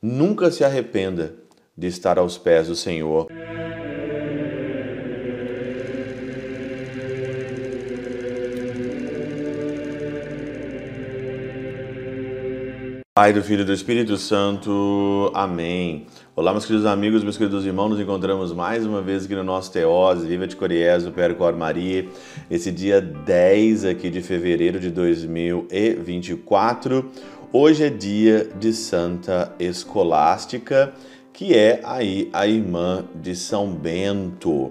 Nunca se arrependa de estar aos pés do Senhor. Pai do Filho e do Espírito Santo. Amém. Olá, meus queridos amigos, meus queridos irmãos, nos encontramos mais uma vez aqui no nosso Teose, Viva de Coriezo, Percor Maria, esse dia 10 aqui de fevereiro de 2024. Hoje é dia de Santa Escolástica, que é aí a irmã de São Bento.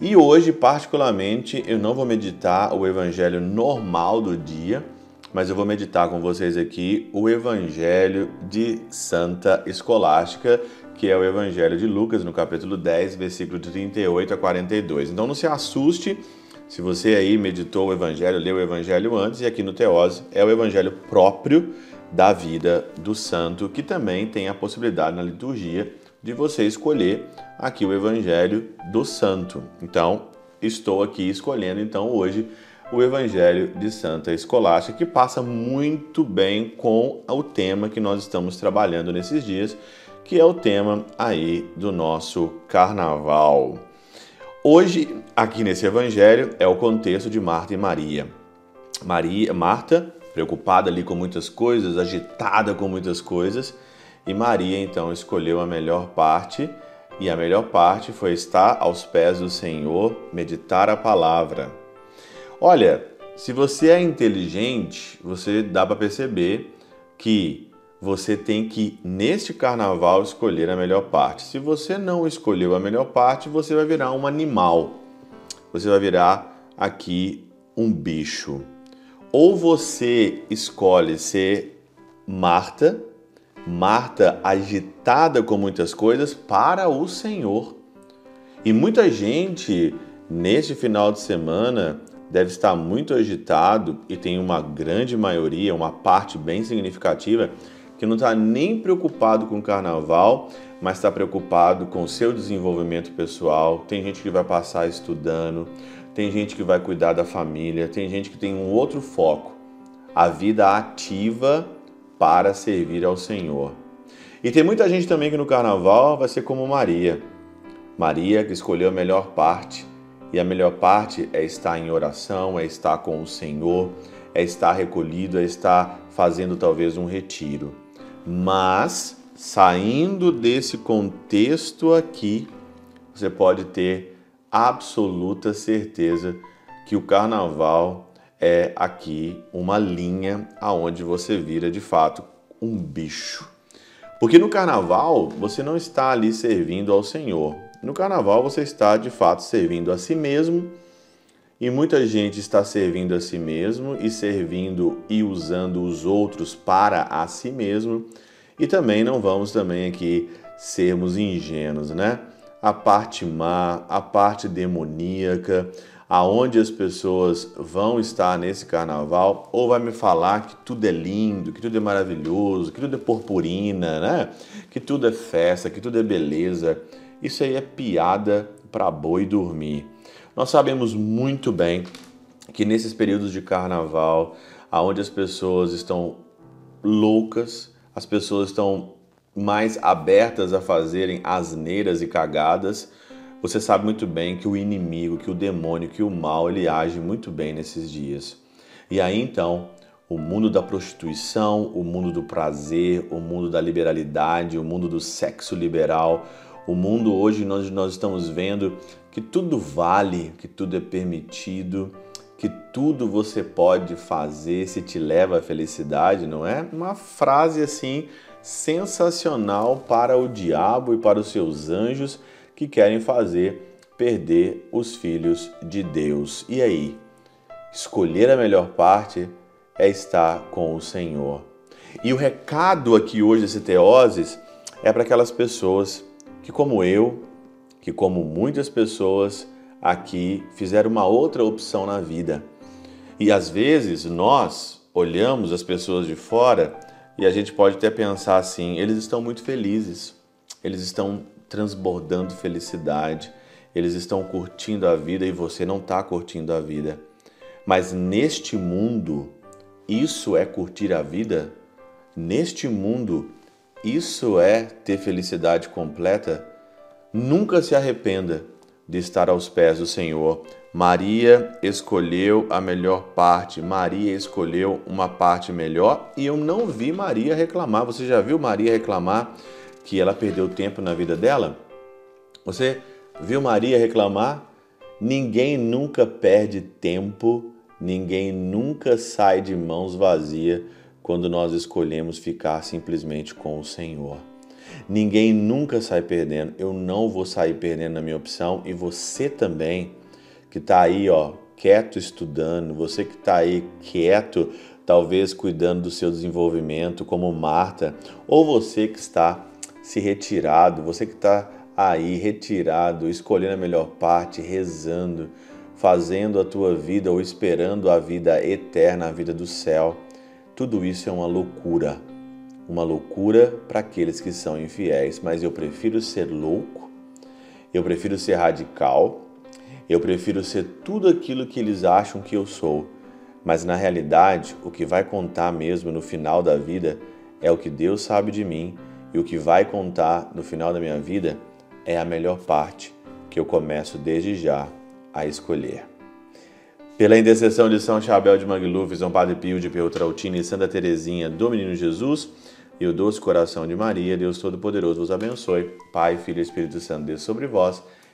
E hoje, particularmente, eu não vou meditar o evangelho normal do dia, mas eu vou meditar com vocês aqui o Evangelho de Santa Escolástica, que é o Evangelho de Lucas, no capítulo 10, versículo de 38 a 42. Então não se assuste se você aí meditou o Evangelho, leu o Evangelho antes, e aqui no Teose é o Evangelho próprio da vida do santo, que também tem a possibilidade na liturgia de você escolher aqui o Evangelho do santo. Então, estou aqui escolhendo então hoje o Evangelho de Santa Escolástica, que passa muito bem com o tema que nós estamos trabalhando nesses dias, que é o tema aí do nosso carnaval. Hoje, aqui nesse evangelho, é o contexto de Marta e Maria. Maria, Marta, preocupada ali com muitas coisas, agitada com muitas coisas, e Maria então escolheu a melhor parte, e a melhor parte foi estar aos pés do Senhor, meditar a palavra. Olha, se você é inteligente, você dá para perceber que você tem que, neste carnaval, escolher a melhor parte. Se você não escolheu a melhor parte, você vai virar um animal. Você vai virar aqui um bicho. Ou você escolhe ser Marta, Marta agitada com muitas coisas, para o Senhor. E muita gente, neste final de semana, deve estar muito agitado e tem uma grande maioria, uma parte bem significativa, que não está nem preocupado com o carnaval, mas está preocupado com o seu desenvolvimento pessoal. Tem gente que vai passar estudando, tem gente que vai cuidar da família, tem gente que tem um outro foco, a vida ativa para servir ao Senhor. E tem muita gente também que no carnaval vai ser como Maria. Maria que escolheu a melhor parte e a melhor parte é estar em oração, é estar com o Senhor, é estar recolhido, é estar fazendo talvez um retiro. Mas, saindo desse contexto aqui, você pode ter absoluta certeza que o carnaval é aqui uma linha aonde você vira de fato um bicho. Porque no carnaval você não está ali servindo ao Senhor, no carnaval você está de fato servindo a si mesmo e muita gente está servindo a si mesmo e servindo e usando os outros para a si mesmo. E também não vamos também aqui sermos ingênuos, né? A parte má, a parte demoníaca, aonde as pessoas vão estar nesse carnaval, ou vai me falar que tudo é lindo, que tudo é maravilhoso, que tudo é purpurina, né? Que tudo é festa, que tudo é beleza. Isso aí é piada para boi dormir. Nós sabemos muito bem que nesses períodos de carnaval, aonde as pessoas estão loucas, as pessoas estão mais abertas a fazerem asneiras e cagadas, você sabe muito bem que o inimigo, que o demônio, que o mal, ele age muito bem nesses dias. E aí então, o mundo da prostituição, o mundo do prazer, o mundo da liberalidade, o mundo do sexo liberal, o mundo hoje nós, nós estamos vendo que tudo vale, que tudo é permitido, que tudo você pode fazer se te leva à felicidade, não é? Uma frase assim sensacional para o diabo e para os seus anjos que querem fazer perder os filhos de Deus. E aí? Escolher a melhor parte é estar com o Senhor. E o recado aqui hoje desse Teoses é para aquelas pessoas que, como eu, que como muitas pessoas aqui, fizeram uma outra opção na vida. E às vezes nós olhamos as pessoas de fora e a gente pode até pensar assim: eles estão muito felizes, eles estão transbordando felicidade, eles estão curtindo a vida e você não está curtindo a vida. Mas neste mundo, isso é curtir a vida? Neste mundo, isso é ter felicidade completa? Nunca se arrependa de estar aos pés do Senhor. Maria escolheu a melhor parte, Maria escolheu uma parte melhor e eu não vi Maria reclamar. Você já viu Maria reclamar que ela perdeu tempo na vida dela? Você viu Maria reclamar? Ninguém nunca perde tempo, ninguém nunca sai de mãos vazias quando nós escolhemos ficar simplesmente com o Senhor. Ninguém nunca sai perdendo. Eu não vou sair perdendo na minha opção e você também que está aí, ó, quieto estudando, você que está aí quieto, talvez cuidando do seu desenvolvimento, como Marta, ou você que está se retirado, você que está aí retirado, escolhendo a melhor parte, rezando, fazendo a tua vida ou esperando a vida eterna, a vida do céu. Tudo isso é uma loucura uma loucura para aqueles que são infiéis, mas eu prefiro ser louco, eu prefiro ser radical, eu prefiro ser tudo aquilo que eles acham que eu sou. Mas na realidade, o que vai contar mesmo no final da vida é o que Deus sabe de mim, e o que vai contar no final da minha vida é a melhor parte que eu começo desde já a escolher. Pela intercessão de São Chabel de Magluf, São Padre Pio de Peltrautina e Santa Teresinha do Menino Jesus, e o doce coração de Maria, Deus Todo-Poderoso vos abençoe. Pai, Filho e Espírito Santo, Deus sobre vós